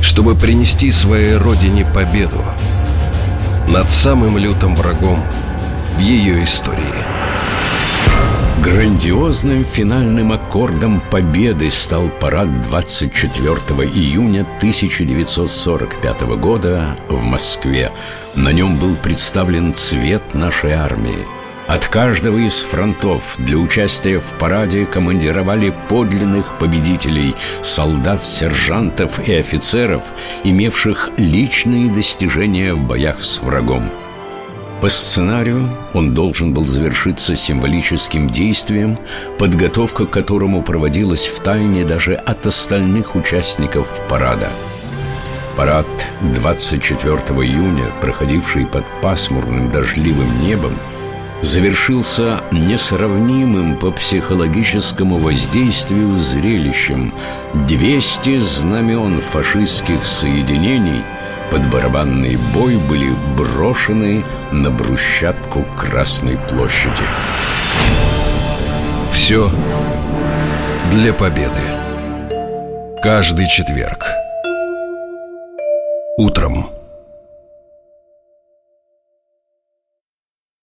чтобы принести своей родине победу над самым лютым врагом в ее истории. Грандиозным финальным аккордом победы стал парад 24 июня 1945 года в Москве. На нем был представлен цвет нашей армии – от каждого из фронтов для участия в параде командировали подлинных победителей, солдат, сержантов и офицеров, имевших личные достижения в боях с врагом. По сценарию он должен был завершиться символическим действием, подготовка к которому проводилась в тайне даже от остальных участников парада. Парад 24 июня, проходивший под пасмурным дождливым небом, завершился несравнимым по психологическому воздействию зрелищем 200 знамен фашистских соединений под барабанный бой были брошены на брусчатку Красной площади. Все для победы. Каждый четверг. Утром.